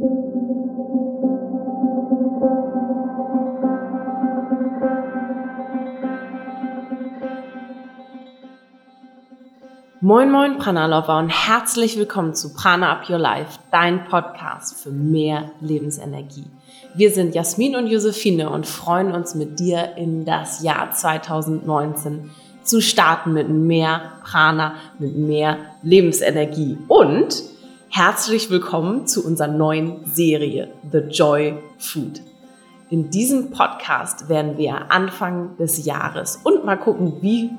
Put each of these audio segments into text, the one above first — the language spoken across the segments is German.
Moin Moin Prana Lover und herzlich willkommen zu Prana Up Your Life, dein Podcast für mehr Lebensenergie. Wir sind Jasmin und Josephine und freuen uns mit dir in das Jahr 2019 zu starten mit mehr Prana, mit mehr Lebensenergie. Und herzlich willkommen zu unserer neuen Serie The Joy Food. In diesem Podcast werden wir Anfang des Jahres und mal gucken, wie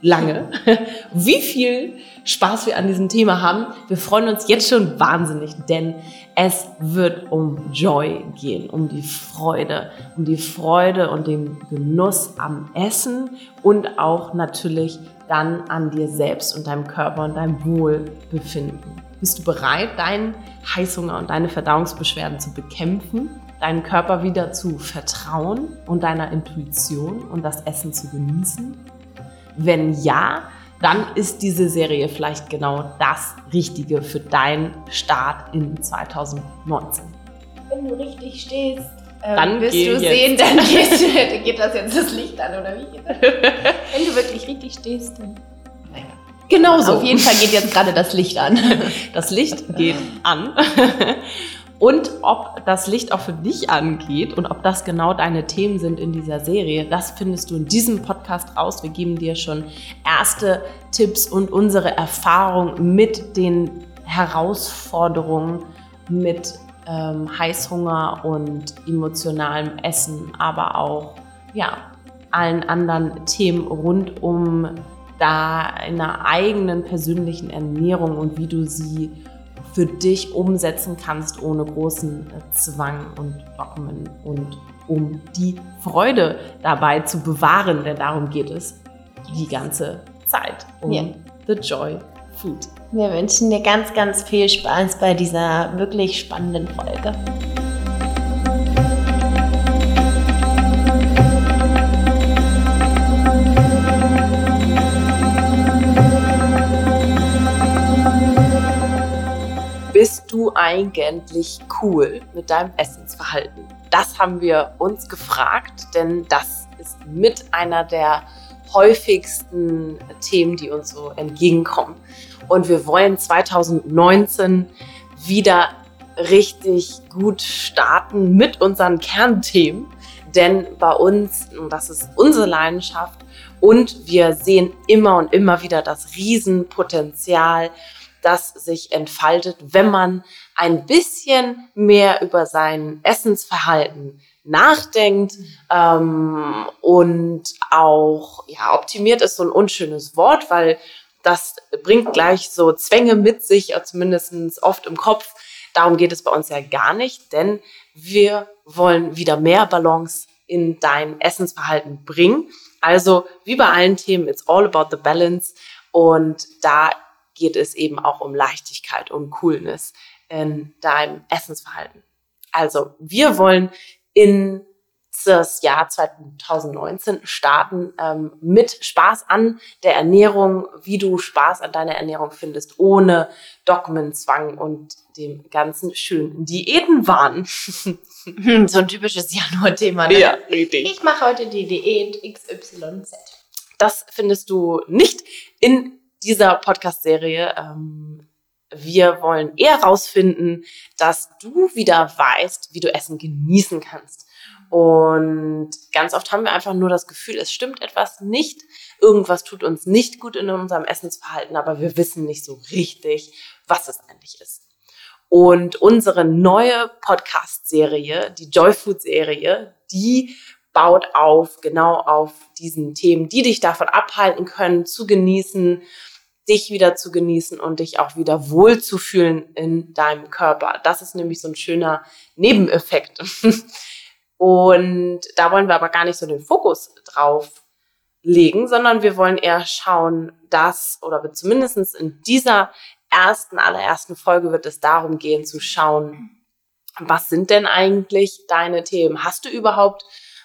lange, wie viel Spaß wir an diesem Thema haben. Wir freuen uns jetzt schon wahnsinnig, denn es wird um Joy gehen, um die Freude, um die Freude und den Genuss am Essen und auch natürlich dann an dir selbst und deinem Körper und deinem Wohlbefinden. Bist du bereit, deinen Heißhunger und deine Verdauungsbeschwerden zu bekämpfen, deinen Körper wieder zu vertrauen und deiner Intuition und das Essen zu genießen? Wenn ja, dann ist diese Serie vielleicht genau das Richtige für deinen Start in 2019. Wenn du richtig stehst, ähm, dann wirst du jetzt. sehen, dann geht, geht, das jetzt das Licht an oder wie? Wenn du wirklich richtig stehst, dann. Genau so. Auf jeden Fall geht jetzt gerade das Licht an. Das Licht geht an. Und ob das Licht auch für dich angeht und ob das genau deine Themen sind in dieser Serie, das findest du in diesem Podcast raus. Wir geben dir schon erste Tipps und unsere Erfahrung mit den Herausforderungen, mit ähm, Heißhunger und emotionalem Essen, aber auch ja, allen anderen Themen rund um deine eigenen persönlichen Ernährung und wie du sie für dich umsetzen kannst ohne großen äh, Zwang und Dogmen und um die Freude dabei zu bewahren, denn darum geht es die ganze Zeit, um ja. the joy food. Wir wünschen dir ganz, ganz viel Spaß bei dieser wirklich spannenden Folge. Bist du eigentlich cool mit deinem Essensverhalten? Das haben wir uns gefragt, denn das ist mit einer der häufigsten Themen, die uns so entgegenkommen. Und wir wollen 2019 wieder richtig gut starten mit unseren Kernthemen. Denn bei uns, und das ist unsere Leidenschaft, und wir sehen immer und immer wieder das Riesenpotenzial das sich entfaltet, wenn man ein bisschen mehr über sein Essensverhalten nachdenkt ähm, und auch ja optimiert ist so ein unschönes Wort, weil das bringt gleich so Zwänge mit sich, zumindest oft im Kopf. Darum geht es bei uns ja gar nicht, denn wir wollen wieder mehr Balance in dein Essensverhalten bringen. Also wie bei allen Themen, it's all about the balance. Und da geht es eben auch um Leichtigkeit, um Coolness in deinem Essensverhalten. Also wir wollen in das Jahr 2019 starten ähm, mit Spaß an der Ernährung, wie du Spaß an deiner Ernährung findest, ohne Dogmenzwang und dem ganzen schönen Diätenwahn. so ein typisches Januar-Thema. Ne? Ja, richtig. Ich mache heute die Diät XYZ. Das findest du nicht in dieser Podcast-Serie. Ähm, wir wollen eher herausfinden, dass du wieder weißt, wie du Essen genießen kannst. Und ganz oft haben wir einfach nur das Gefühl, es stimmt etwas nicht, irgendwas tut uns nicht gut in unserem Essensverhalten, aber wir wissen nicht so richtig, was es eigentlich ist. Und unsere neue Podcast-Serie, die Joy Food-Serie, die baut auf, genau auf diesen Themen, die dich davon abhalten können, zu genießen, dich wieder zu genießen und dich auch wieder wohlzufühlen in deinem Körper. Das ist nämlich so ein schöner Nebeneffekt. Und da wollen wir aber gar nicht so den Fokus drauf legen, sondern wir wollen eher schauen, dass, oder zumindest in dieser ersten, allerersten Folge wird es darum gehen zu schauen, was sind denn eigentlich deine Themen? Hast du überhaupt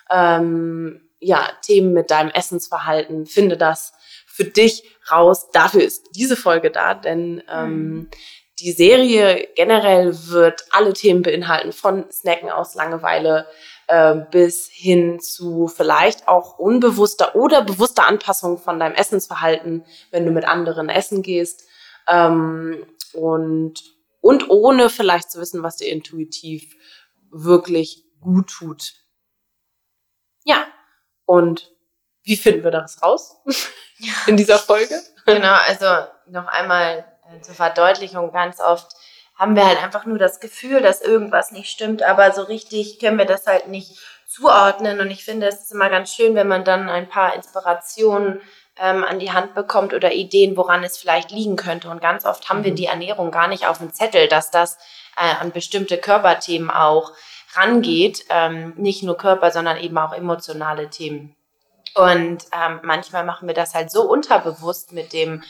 ähm, ja, Themen mit deinem Essensverhalten? Finde das für dich raus. Dafür ist diese Folge da, denn ähm, die Serie generell wird alle Themen beinhalten, von Snacken aus Langeweile äh, bis hin zu vielleicht auch unbewusster oder bewusster Anpassung von deinem Essensverhalten, wenn du mit anderen essen gehst. Ähm, und, und ohne vielleicht zu wissen, was dir intuitiv wirklich gut tut. Ja, und wie finden wir das raus in dieser Folge? Genau, also noch einmal äh, zur Verdeutlichung, ganz oft haben wir halt einfach nur das Gefühl, dass irgendwas nicht stimmt, aber so richtig können wir das halt nicht zuordnen. Und ich finde, es ist immer ganz schön, wenn man dann ein paar Inspirationen ähm, an die Hand bekommt oder Ideen, woran es vielleicht liegen könnte. Und ganz oft haben wir mhm. die Ernährung gar nicht auf dem Zettel, dass das äh, an bestimmte Körperthemen auch rangeht. Ähm, nicht nur Körper, sondern eben auch emotionale Themen. Und ähm, manchmal machen wir das halt so unterbewusst mit dem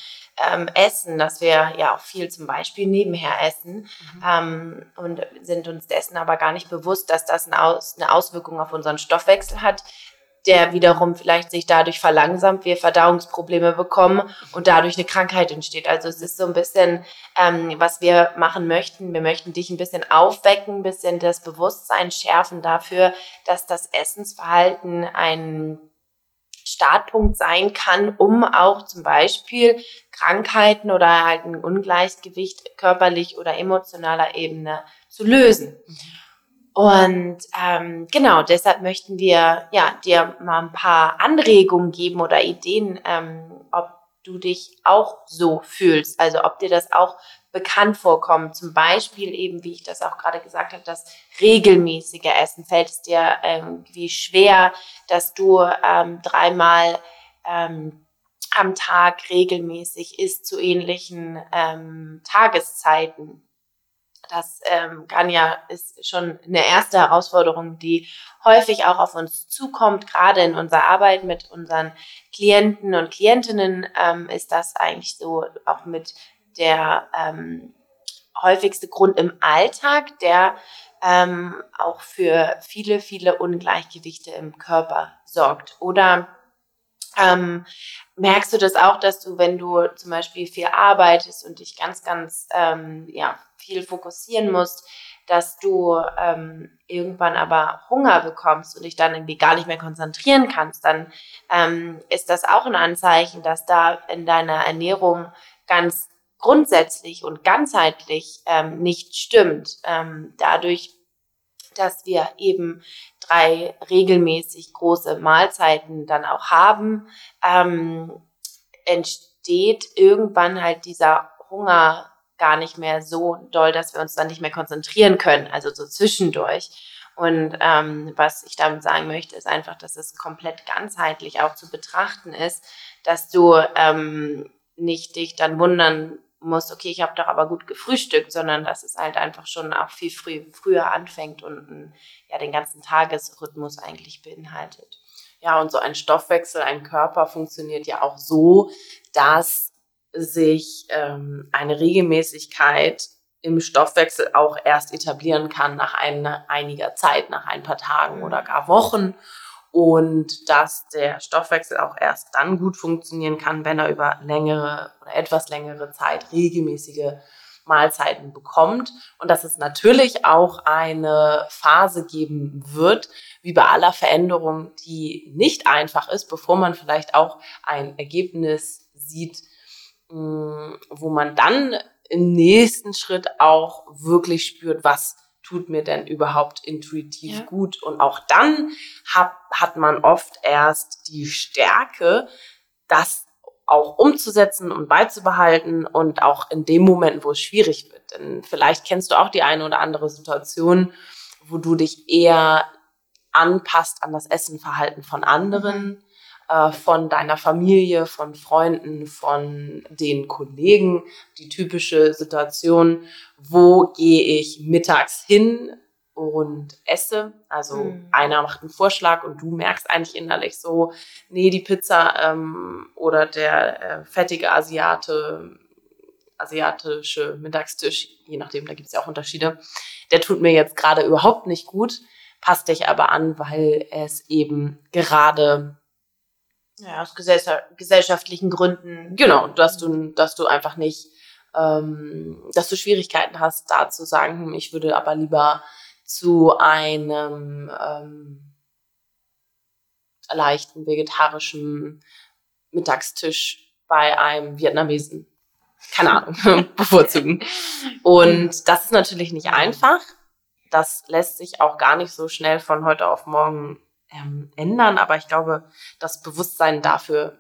ähm, Essen, dass wir ja auch viel zum Beispiel nebenher essen mhm. ähm, und sind uns dessen aber gar nicht bewusst, dass das eine, Aus eine Auswirkung auf unseren Stoffwechsel hat, der wiederum vielleicht sich dadurch verlangsamt, wir Verdauungsprobleme bekommen und dadurch eine Krankheit entsteht. Also es ist so ein bisschen, ähm, was wir machen möchten. Wir möchten dich ein bisschen aufwecken, ein bisschen das Bewusstsein schärfen dafür, dass das Essensverhalten ein Startpunkt sein kann, um auch zum Beispiel Krankheiten oder halt ein Ungleichgewicht körperlich oder emotionaler Ebene zu lösen. Und ähm, genau, deshalb möchten wir ja dir mal ein paar Anregungen geben oder Ideen, ähm, ob du dich auch so fühlst, also ob dir das auch bekannt vorkommen. Zum Beispiel eben, wie ich das auch gerade gesagt habe, das regelmäßige Essen. Fällt es dir irgendwie ähm, schwer, dass du ähm, dreimal ähm, am Tag regelmäßig isst zu ähnlichen ähm, Tageszeiten? Das ähm, kann ja, ist schon eine erste Herausforderung, die häufig auch auf uns zukommt. Gerade in unserer Arbeit mit unseren Klienten und Klientinnen ähm, ist das eigentlich so auch mit der ähm, häufigste Grund im Alltag, der ähm, auch für viele, viele Ungleichgewichte im Körper sorgt. Oder ähm, merkst du das auch, dass du, wenn du zum Beispiel viel arbeitest und dich ganz, ganz ähm, ja, viel fokussieren musst, dass du ähm, irgendwann aber Hunger bekommst und dich dann irgendwie gar nicht mehr konzentrieren kannst, dann ähm, ist das auch ein Anzeichen, dass da in deiner Ernährung ganz grundsätzlich und ganzheitlich ähm, nicht stimmt. Ähm, dadurch, dass wir eben drei regelmäßig große Mahlzeiten dann auch haben, ähm, entsteht irgendwann halt dieser Hunger gar nicht mehr so doll, dass wir uns dann nicht mehr konzentrieren können, also so zwischendurch. Und ähm, was ich damit sagen möchte, ist einfach, dass es komplett ganzheitlich auch zu betrachten ist, dass du ähm, nicht dich dann wundern musst, okay, ich habe doch aber gut gefrühstückt, sondern dass es halt einfach schon auch viel früh, früher anfängt und ja, den ganzen Tagesrhythmus eigentlich beinhaltet. Ja, und so ein Stoffwechsel, ein Körper funktioniert ja auch so, dass sich ähm, eine Regelmäßigkeit im Stoffwechsel auch erst etablieren kann nach einer, einiger Zeit, nach ein paar Tagen oder gar Wochen und dass der Stoffwechsel auch erst dann gut funktionieren kann, wenn er über längere oder etwas längere Zeit regelmäßige Mahlzeiten bekommt. Und dass es natürlich auch eine Phase geben wird, wie bei aller Veränderung, die nicht einfach ist, bevor man vielleicht auch ein Ergebnis sieht, mm, wo man dann im nächsten Schritt auch wirklich spürt, was tut mir denn überhaupt intuitiv ja. gut? Und auch dann hat, hat man oft erst die Stärke, das auch umzusetzen und beizubehalten und auch in dem Moment, wo es schwierig wird. Denn vielleicht kennst du auch die eine oder andere Situation, wo du dich eher anpasst an das Essenverhalten von anderen, mhm. Äh, von deiner Familie, von Freunden, von den Kollegen. Die typische Situation, wo gehe ich mittags hin und esse. Also mhm. einer macht einen Vorschlag und du merkst eigentlich innerlich so, nee, die Pizza ähm, oder der äh, fettige Asiate, asiatische Mittagstisch, je nachdem, da gibt es ja auch Unterschiede, der tut mir jetzt gerade überhaupt nicht gut, passt dich aber an, weil es eben gerade ja, aus gesellschaftlichen Gründen. Genau, dass du, dass du einfach nicht ähm, dass du Schwierigkeiten hast, da zu sagen, hm, ich würde aber lieber zu einem ähm, leichten vegetarischen Mittagstisch bei einem Vietnamesen, keine Ahnung, bevorzugen. Und das ist natürlich nicht einfach. Das lässt sich auch gar nicht so schnell von heute auf morgen ähm, ändern, aber ich glaube, das Bewusstsein dafür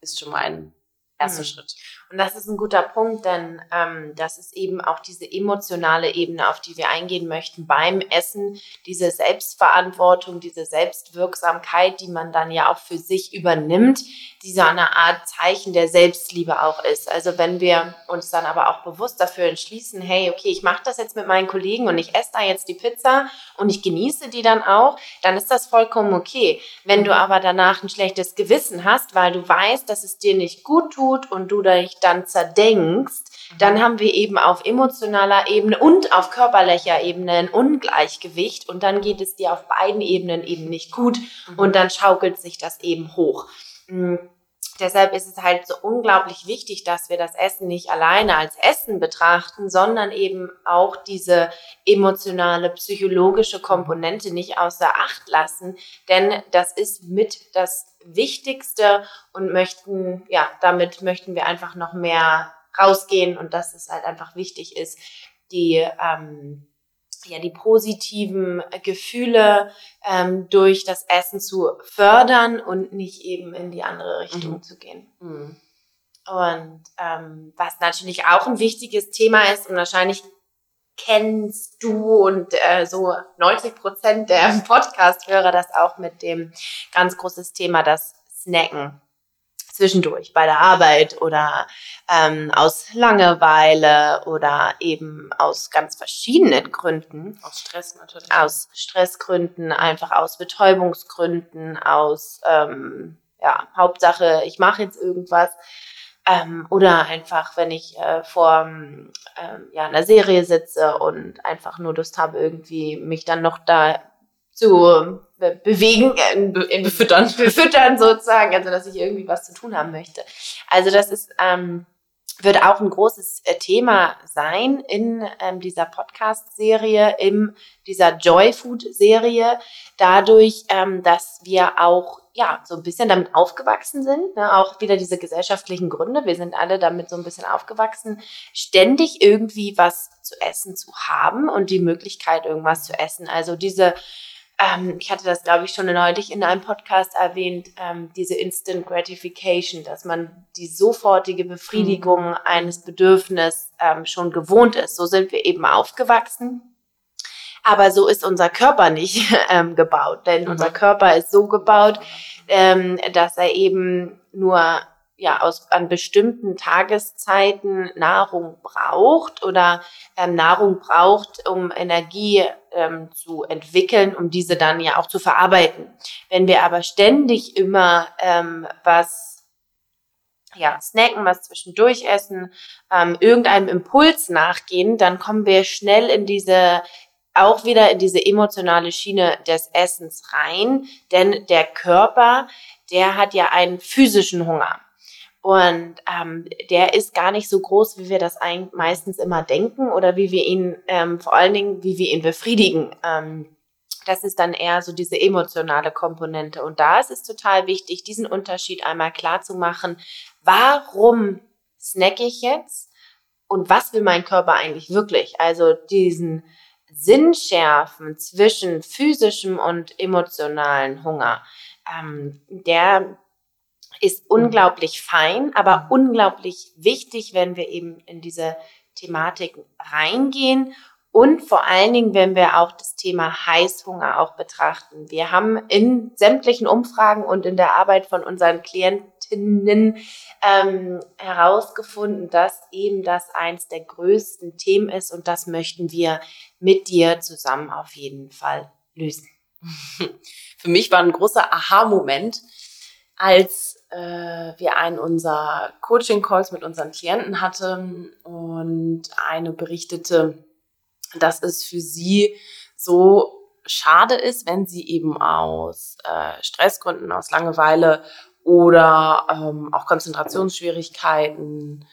ist schon mal ein erster mhm. Schritt. Und das ist ein guter Punkt, denn ähm, das ist eben auch diese emotionale Ebene, auf die wir eingehen möchten beim Essen, diese Selbstverantwortung, diese Selbstwirksamkeit, die man dann ja auch für sich übernimmt, die so eine Art Zeichen der Selbstliebe auch ist. Also wenn wir uns dann aber auch bewusst dafür entschließen, hey, okay, ich mache das jetzt mit meinen Kollegen und ich esse da jetzt die Pizza und ich genieße die dann auch, dann ist das vollkommen okay. Wenn du aber danach ein schlechtes Gewissen hast, weil du weißt, dass es dir nicht gut tut und du dich dann zerdenkst, dann haben wir eben auf emotionaler Ebene und auf körperlicher Ebene ein Ungleichgewicht und dann geht es dir auf beiden Ebenen eben nicht gut mhm. und dann schaukelt sich das eben hoch. Deshalb ist es halt so unglaublich wichtig, dass wir das Essen nicht alleine als Essen betrachten, sondern eben auch diese emotionale, psychologische Komponente nicht außer Acht lassen, denn das ist mit das Wichtigste und möchten, ja, damit möchten wir einfach noch mehr rausgehen und dass es halt einfach wichtig ist, die ähm, ja, die positiven Gefühle ähm, durch das Essen zu fördern und nicht eben in die andere Richtung mhm. zu gehen. Mhm. Und ähm, was natürlich auch ein wichtiges Thema ist und wahrscheinlich kennst du und äh, so 90 Prozent der Podcast-Hörer das auch mit dem ganz großes Thema, das Snacken zwischendurch bei der Arbeit oder ähm, aus Langeweile oder eben aus ganz verschiedenen Gründen. Aus Stress natürlich. Aus Stressgründen, einfach aus Betäubungsgründen, aus ähm, ja, Hauptsache, ich mache jetzt irgendwas. Ähm, oder einfach, wenn ich äh, vor ähm, ja, einer Serie sitze und einfach nur Lust habe, irgendwie mich dann noch da zu be bewegen, äh, befüttern. befüttern sozusagen, also dass ich irgendwie was zu tun haben möchte. Also das ist ähm, wird auch ein großes äh, Thema sein in ähm, dieser Podcast-Serie, in dieser Joy Food-Serie, dadurch, ähm, dass wir auch ja so ein bisschen damit aufgewachsen sind, ne? auch wieder diese gesellschaftlichen Gründe. Wir sind alle damit so ein bisschen aufgewachsen, ständig irgendwie was zu essen zu haben und die Möglichkeit, irgendwas zu essen. Also diese ähm, ich hatte das, glaube ich, schon neulich in einem Podcast erwähnt, ähm, diese Instant Gratification, dass man die sofortige Befriedigung mhm. eines Bedürfnisses ähm, schon gewohnt ist. So sind wir eben aufgewachsen. Aber so ist unser Körper nicht ähm, gebaut, denn mhm. unser Körper ist so gebaut, ähm, dass er eben nur ja aus an bestimmten Tageszeiten Nahrung braucht oder ähm, Nahrung braucht, um Energie ähm, zu entwickeln, um diese dann ja auch zu verarbeiten. Wenn wir aber ständig immer ähm, was ja, snacken, was zwischendurch essen, ähm, irgendeinem Impuls nachgehen, dann kommen wir schnell in diese auch wieder in diese emotionale Schiene des Essens rein, denn der Körper, der hat ja einen physischen Hunger. Und ähm, der ist gar nicht so groß, wie wir das eigentlich meistens immer denken oder wie wir ihn, ähm, vor allen Dingen, wie wir ihn befriedigen. Ähm, das ist dann eher so diese emotionale Komponente. Und da ist es total wichtig, diesen Unterschied einmal klar zu machen. Warum snacke ich jetzt? Und was will mein Körper eigentlich wirklich? Also diesen Sinnschärfen zwischen physischem und emotionalen Hunger. Ähm, der ist unglaublich fein, aber unglaublich wichtig, wenn wir eben in diese Thematik reingehen und vor allen Dingen, wenn wir auch das Thema Heißhunger auch betrachten. Wir haben in sämtlichen Umfragen und in der Arbeit von unseren Klientinnen ähm, herausgefunden, dass eben das eins der größten Themen ist und das möchten wir mit dir zusammen auf jeden Fall lösen. Für mich war ein großer Aha-Moment, als äh, wir einen unserer Coaching-Calls mit unseren Klienten hatten und eine berichtete, dass es für sie so schade ist, wenn sie eben aus äh, Stressgründen, aus Langeweile oder ähm, auch Konzentrationsschwierigkeiten,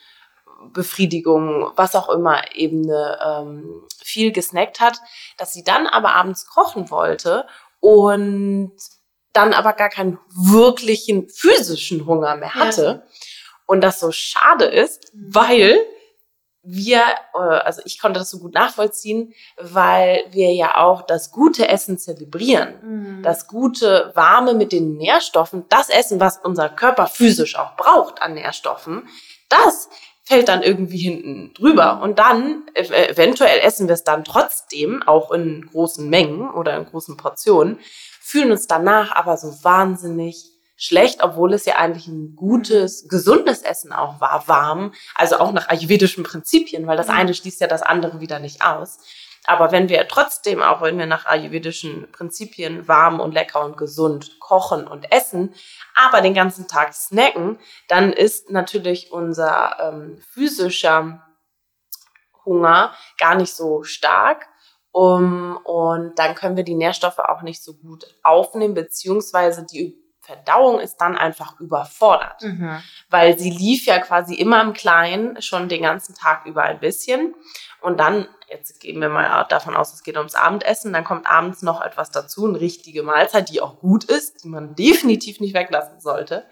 Befriedigung, was auch immer, Ebene ähm, viel gesnackt hat, dass sie dann aber abends kochen wollte und dann aber gar keinen wirklichen physischen Hunger mehr hatte. Ja. Und das so schade ist, mhm. weil wir, äh, also ich konnte das so gut nachvollziehen, weil wir ja auch das gute Essen zelebrieren. Mhm. Das gute, warme mit den Nährstoffen, das Essen, was unser Körper physisch auch braucht an Nährstoffen, das fällt dann irgendwie hinten drüber. Und dann, eventuell essen wir es dann trotzdem, auch in großen Mengen oder in großen Portionen, fühlen uns danach aber so wahnsinnig schlecht, obwohl es ja eigentlich ein gutes, gesundes Essen auch war, warm, also auch nach ayurvedischen Prinzipien, weil das mhm. eine schließt ja das andere wieder nicht aus. Aber wenn wir trotzdem, auch wenn wir nach ayurvedischen Prinzipien warm und lecker und gesund kochen und essen, aber den ganzen Tag snacken, dann ist natürlich unser ähm, physischer Hunger gar nicht so stark. Um, und dann können wir die Nährstoffe auch nicht so gut aufnehmen, beziehungsweise die Verdauung ist dann einfach überfordert, mhm. weil sie lief ja quasi immer im Kleinen schon den ganzen Tag über ein bisschen. Und dann, jetzt gehen wir mal davon aus, es geht ums Abendessen, dann kommt abends noch etwas dazu, eine richtige Mahlzeit, die auch gut ist, die man definitiv nicht weglassen sollte.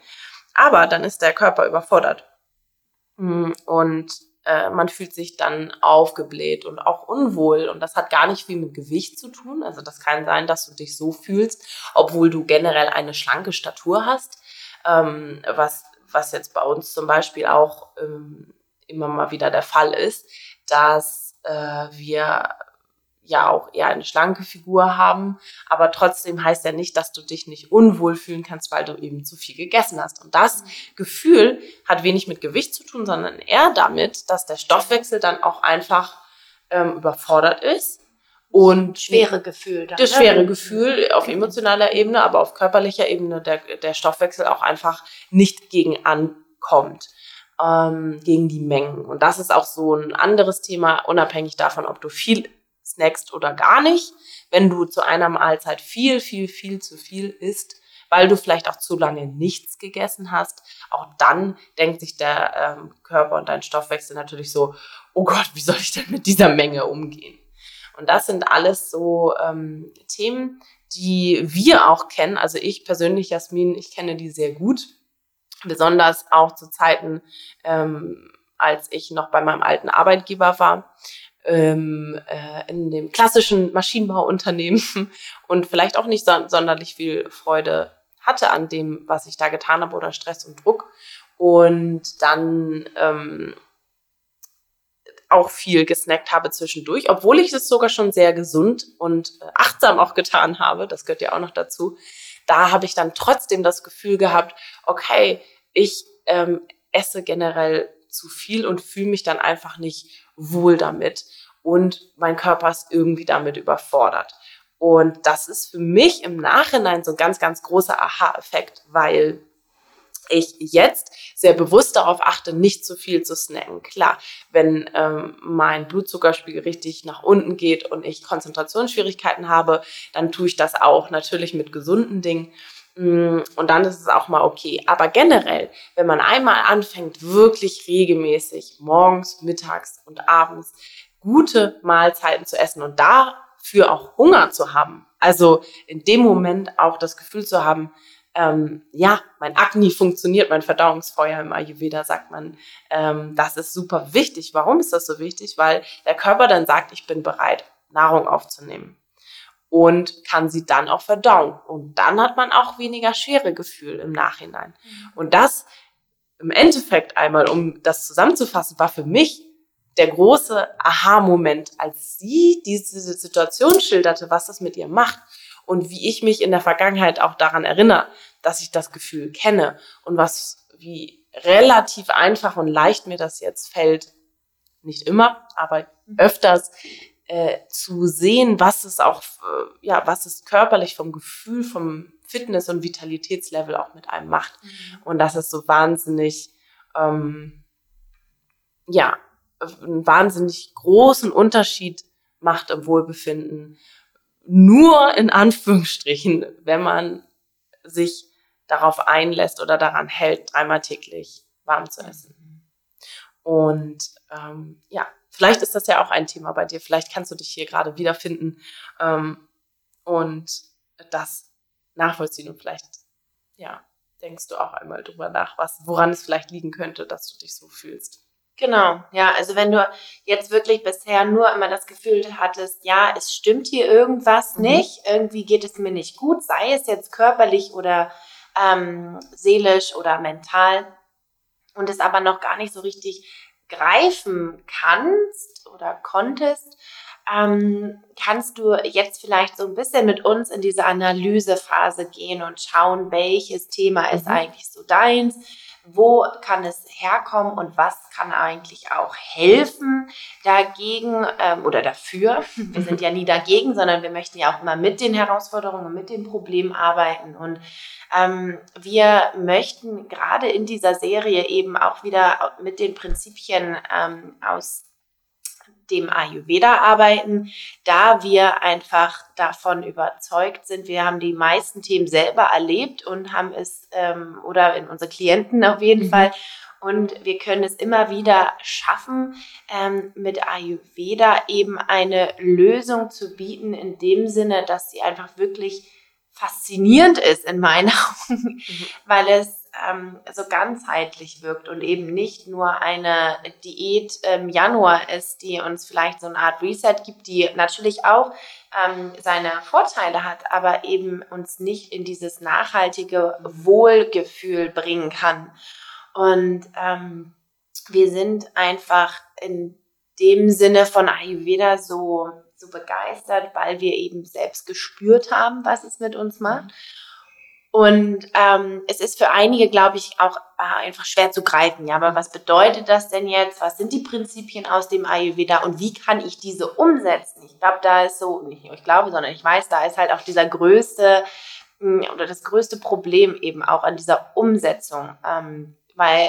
Aber dann ist der Körper überfordert. Mm, und äh, man fühlt sich dann aufgebläht und auch unwohl. Und das hat gar nicht viel mit Gewicht zu tun. Also das kann sein, dass du dich so fühlst, obwohl du generell eine schlanke Statur hast. Ähm, was, was jetzt bei uns zum Beispiel auch ähm, immer mal wieder der Fall ist, dass äh, wir ja auch eher eine schlanke Figur haben, aber trotzdem heißt ja nicht, dass du dich nicht unwohl fühlen kannst, weil du eben zu viel gegessen hast. Und das Gefühl hat wenig mit Gewicht zu tun, sondern eher damit, dass der Stoffwechsel dann auch einfach ähm, überfordert ist und schwere Gefühl. Dann, das ne? schwere Gefühl auf emotionaler Ebene, aber auf körperlicher Ebene der, der Stoffwechsel auch einfach nicht gegen ankommt ähm, gegen die Mengen. Und das ist auch so ein anderes Thema, unabhängig davon, ob du viel snackst oder gar nicht. Wenn du zu einer Mahlzeit viel, viel, viel zu viel isst, weil du vielleicht auch zu lange nichts gegessen hast, auch dann denkt sich der ähm, Körper und dein Stoffwechsel natürlich so, oh Gott, wie soll ich denn mit dieser Menge umgehen? Und das sind alles so ähm, Themen, die wir auch kennen. Also ich persönlich, Jasmin, ich kenne die sehr gut. Besonders auch zu Zeiten, ähm, als ich noch bei meinem alten Arbeitgeber war ähm, äh, in dem klassischen Maschinenbauunternehmen und vielleicht auch nicht so, sonderlich viel Freude hatte an dem, was ich da getan habe oder Stress und Druck. Und dann ähm, auch viel gesnackt habe zwischendurch, obwohl ich es sogar schon sehr gesund und äh, achtsam auch getan habe. Das gehört ja auch noch dazu. Da habe ich dann trotzdem das Gefühl gehabt, okay, ich ähm, esse generell zu viel und fühle mich dann einfach nicht wohl damit. Und mein Körper ist irgendwie damit überfordert. Und das ist für mich im Nachhinein so ein ganz, ganz großer Aha-Effekt, weil ich jetzt sehr bewusst darauf achte, nicht zu viel zu snacken. Klar, wenn ähm, mein Blutzuckerspiegel richtig nach unten geht und ich Konzentrationsschwierigkeiten habe, dann tue ich das auch natürlich mit gesunden Dingen. Und dann ist es auch mal okay. Aber generell, wenn man einmal anfängt, wirklich regelmäßig morgens, mittags und abends gute Mahlzeiten zu essen und dafür auch Hunger zu haben, also in dem Moment auch das Gefühl zu haben, ähm, ja, mein Agni funktioniert, mein Verdauungsfeuer im Ayurveda sagt man, ähm, das ist super wichtig. Warum ist das so wichtig? Weil der Körper dann sagt, ich bin bereit, Nahrung aufzunehmen und kann sie dann auch verdauen. Und dann hat man auch weniger schwere Gefühl im Nachhinein. Mhm. Und das im Endeffekt einmal, um das zusammenzufassen, war für mich der große Aha-Moment, als sie diese Situation schilderte, was das mit ihr macht und wie ich mich in der Vergangenheit auch daran erinnere, dass ich das Gefühl kenne und was, wie relativ einfach und leicht mir das jetzt fällt, nicht immer, aber mhm. öfters äh, zu sehen, was es auch, äh, ja, was es körperlich vom Gefühl, vom Fitness- und Vitalitätslevel auch mit einem macht. Mhm. Und dass es so wahnsinnig, ähm, ja, einen wahnsinnig großen Unterschied macht im Wohlbefinden. Nur in Anführungsstrichen, wenn man sich darauf einlässt oder daran hält, dreimal täglich warm zu essen. Und ähm, ja, vielleicht ist das ja auch ein Thema bei dir. Vielleicht kannst du dich hier gerade wiederfinden ähm, und das nachvollziehen. Und vielleicht, ja, denkst du auch einmal drüber nach, was, woran es vielleicht liegen könnte, dass du dich so fühlst. Genau, ja, also wenn du jetzt wirklich bisher nur immer das Gefühl hattest, ja, es stimmt hier irgendwas mhm. nicht, irgendwie geht es mir nicht gut, sei es jetzt körperlich oder ähm, seelisch oder mental, und es aber noch gar nicht so richtig greifen kannst oder konntest, ähm, kannst du jetzt vielleicht so ein bisschen mit uns in diese Analysephase gehen und schauen, welches Thema ist mhm. eigentlich so deins wo kann es herkommen und was kann eigentlich auch helfen dagegen ähm, oder dafür. Wir sind ja nie dagegen, sondern wir möchten ja auch immer mit den Herausforderungen, mit den Problemen arbeiten. Und ähm, wir möchten gerade in dieser Serie eben auch wieder mit den Prinzipien ähm, aus dem Ayurveda arbeiten, da wir einfach davon überzeugt sind. Wir haben die meisten Themen selber erlebt und haben es, ähm, oder in unsere Klienten auf jeden mhm. Fall, und wir können es immer wieder schaffen, ähm, mit Ayurveda eben eine Lösung zu bieten, in dem Sinne, dass sie einfach wirklich faszinierend ist in meinen Augen, mhm. weil es ähm, so ganzheitlich wirkt und eben nicht nur eine Diät im Januar ist, die uns vielleicht so eine Art Reset gibt, die natürlich auch ähm, seine Vorteile hat, aber eben uns nicht in dieses nachhaltige Wohlgefühl bringen kann. Und ähm, wir sind einfach in dem Sinne von Ayurveda so, so begeistert, weil wir eben selbst gespürt haben, was es mit uns macht. Mhm und ähm, es ist für einige, glaube ich, auch äh, einfach schwer zu greifen. Ja, aber was bedeutet das denn jetzt? Was sind die Prinzipien aus dem Ayurveda und wie kann ich diese umsetzen? Ich glaube, da ist so, nicht nur ich glaube, sondern ich weiß, da ist halt auch dieser größte hm, oder das größte Problem eben auch an dieser Umsetzung, ähm, weil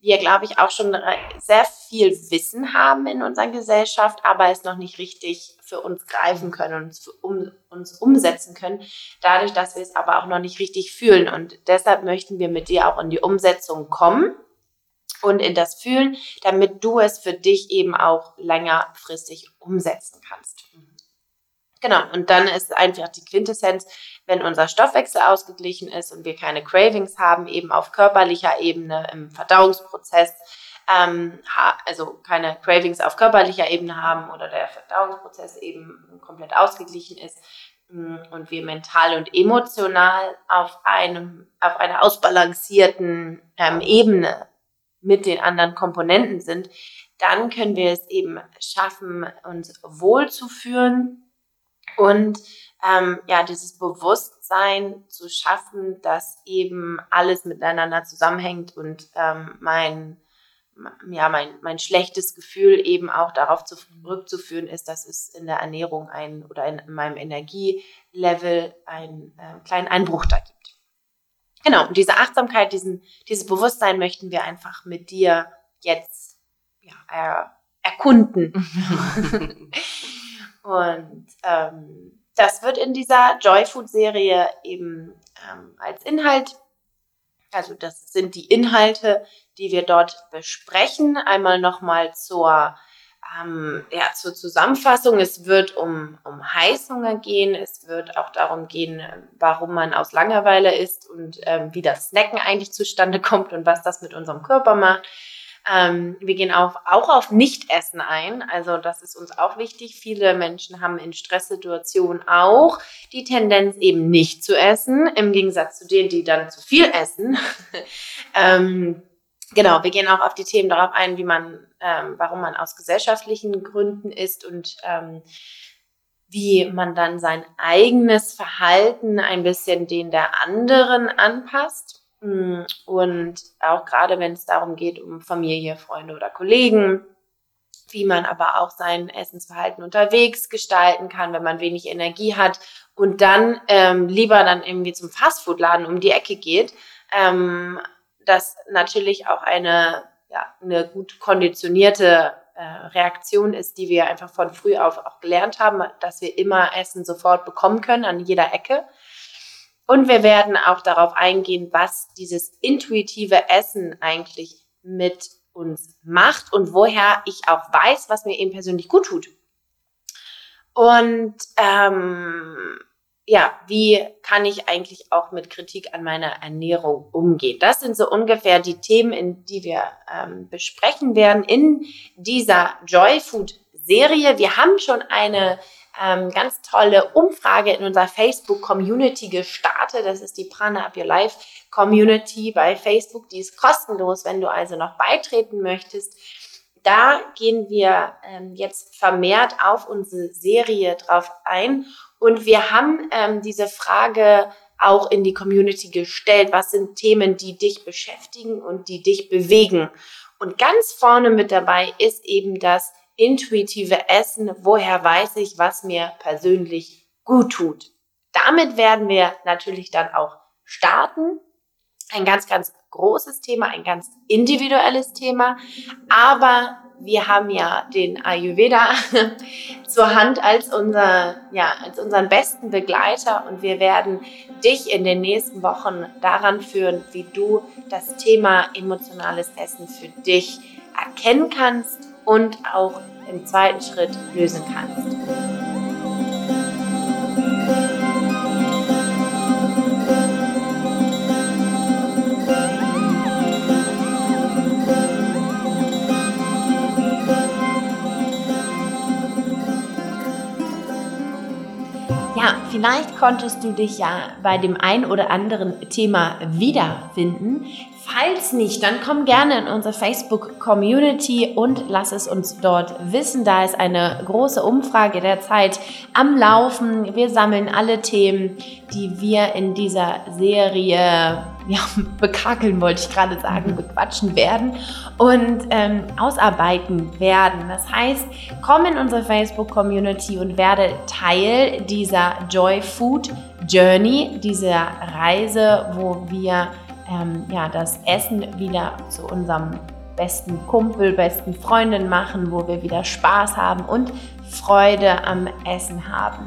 wir, glaube ich, auch schon sehr viel Wissen haben in unserer Gesellschaft, aber es noch nicht richtig für uns greifen können und um, uns umsetzen können, dadurch, dass wir es aber auch noch nicht richtig fühlen. Und deshalb möchten wir mit dir auch in die Umsetzung kommen und in das Fühlen, damit du es für dich eben auch längerfristig umsetzen kannst. Genau, und dann ist einfach die Quintessenz, wenn unser Stoffwechsel ausgeglichen ist und wir keine Cravings haben, eben auf körperlicher Ebene im Verdauungsprozess, ähm, also keine Cravings auf körperlicher Ebene haben oder der Verdauungsprozess eben komplett ausgeglichen ist mm, und wir mental und emotional auf einem, auf einer ausbalancierten ähm, Ebene mit den anderen Komponenten sind, dann können wir es eben schaffen, uns wohl zu fühlen und ähm, ja, dieses Bewusstsein zu schaffen, dass eben alles miteinander zusammenhängt und ähm, mein, ja, mein, mein schlechtes Gefühl eben auch darauf zurückzuführen ist, dass es in der Ernährung ein oder in, meinem Energielevel einen äh, kleinen Einbruch da gibt. Genau, und diese Achtsamkeit, diesen, dieses Bewusstsein möchten wir einfach mit dir jetzt ja, er, erkunden. Und ähm, das wird in dieser Joyfood-Serie eben ähm, als Inhalt, also das sind die Inhalte, die wir dort besprechen. Einmal nochmal zur, ähm, ja, zur Zusammenfassung. Es wird um, um Heißhunger gehen. Es wird auch darum gehen, warum man aus Langeweile isst und ähm, wie das Snacken eigentlich zustande kommt und was das mit unserem Körper macht. Ähm, wir gehen auch, auch auf Nichtessen ein. Also das ist uns auch wichtig. Viele Menschen haben in Stresssituationen auch die Tendenz eben nicht zu essen, im Gegensatz zu denen, die dann zu viel essen. ähm, genau, wir gehen auch auf die Themen darauf ein, wie man, ähm, warum man aus gesellschaftlichen Gründen isst und ähm, wie man dann sein eigenes Verhalten ein bisschen den der anderen anpasst. Und auch gerade wenn es darum geht, um Familie, Freunde oder Kollegen, wie man aber auch sein Essensverhalten unterwegs gestalten kann, wenn man wenig Energie hat und dann ähm, lieber dann irgendwie zum Fastfood-Laden um die Ecke geht, ähm, das natürlich auch eine, ja, eine gut konditionierte äh, Reaktion ist, die wir einfach von früh auf auch gelernt haben, dass wir immer Essen sofort bekommen können an jeder Ecke. Und wir werden auch darauf eingehen, was dieses intuitive Essen eigentlich mit uns macht und woher ich auch weiß, was mir eben persönlich gut tut. Und ähm, ja, wie kann ich eigentlich auch mit Kritik an meiner Ernährung umgehen? Das sind so ungefähr die Themen, in die wir ähm, besprechen werden in dieser Joy Food Serie. Wir haben schon eine ähm, ganz tolle Umfrage in unserer Facebook Community gestartet. Das ist die Prana Up Your Life Community bei Facebook. Die ist kostenlos, wenn du also noch beitreten möchtest. Da gehen wir ähm, jetzt vermehrt auf unsere Serie drauf ein und wir haben ähm, diese Frage auch in die Community gestellt. Was sind Themen, die dich beschäftigen und die dich bewegen? Und ganz vorne mit dabei ist eben das intuitive Essen. Woher weiß ich, was mir persönlich gut tut? Damit werden wir natürlich dann auch starten. Ein ganz, ganz großes Thema, ein ganz individuelles Thema. Aber wir haben ja den Ayurveda zur Hand als, unser, ja, als unseren besten Begleiter und wir werden dich in den nächsten Wochen daran führen, wie du das Thema emotionales Essen für dich erkennen kannst und auch im zweiten Schritt lösen kannst. vielleicht konntest du dich ja bei dem ein oder anderen Thema wiederfinden. Falls nicht, dann komm gerne in unsere Facebook-Community und lass es uns dort wissen. Da ist eine große Umfrage derzeit am Laufen. Wir sammeln alle Themen, die wir in dieser Serie ja, bekakeln, wollte ich gerade sagen, mhm. bequatschen werden und ähm, ausarbeiten werden. Das heißt, komm in unsere Facebook-Community und werde Teil dieser Joy Food Journey, dieser Reise, wo wir ähm, ja, das Essen wieder zu unserem besten Kumpel, besten Freundin machen, wo wir wieder Spaß haben und Freude am Essen haben.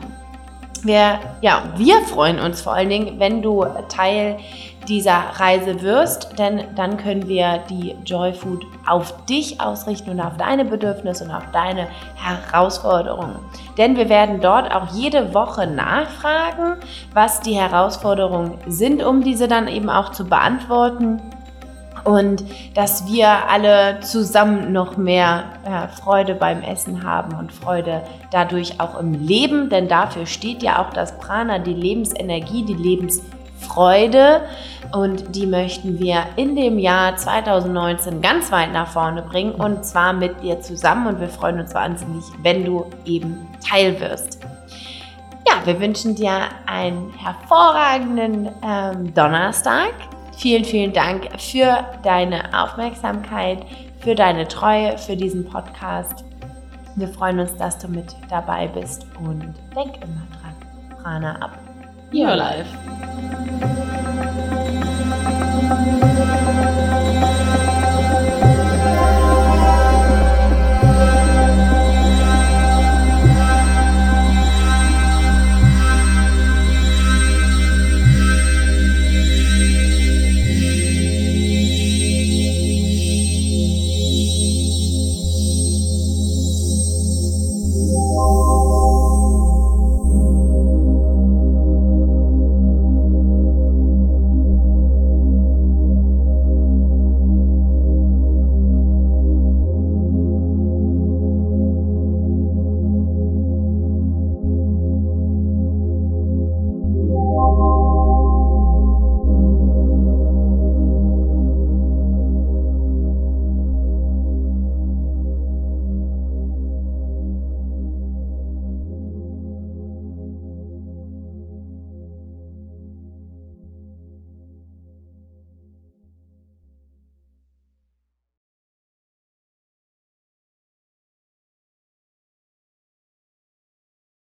Wir, ja, wir freuen uns vor allen Dingen, wenn du Teil dieser Reise wirst, denn dann können wir die Joy Food auf dich ausrichten und auf deine Bedürfnisse und auf deine Herausforderungen. Denn wir werden dort auch jede Woche nachfragen, was die Herausforderungen sind, um diese dann eben auch zu beantworten und dass wir alle zusammen noch mehr äh, Freude beim Essen haben und Freude dadurch auch im Leben, denn dafür steht ja auch das Prana, die Lebensenergie, die Lebensfreude und die möchten wir in dem Jahr 2019 ganz weit nach vorne bringen und zwar mit dir zusammen und wir freuen uns wahnsinnig, wenn du eben Teil wirst. Ja, wir wünschen dir einen hervorragenden ähm, Donnerstag Vielen, vielen Dank für deine Aufmerksamkeit, für deine Treue, für diesen Podcast. Wir freuen uns, dass du mit dabei bist und denk immer dran. Prana ab. Your life.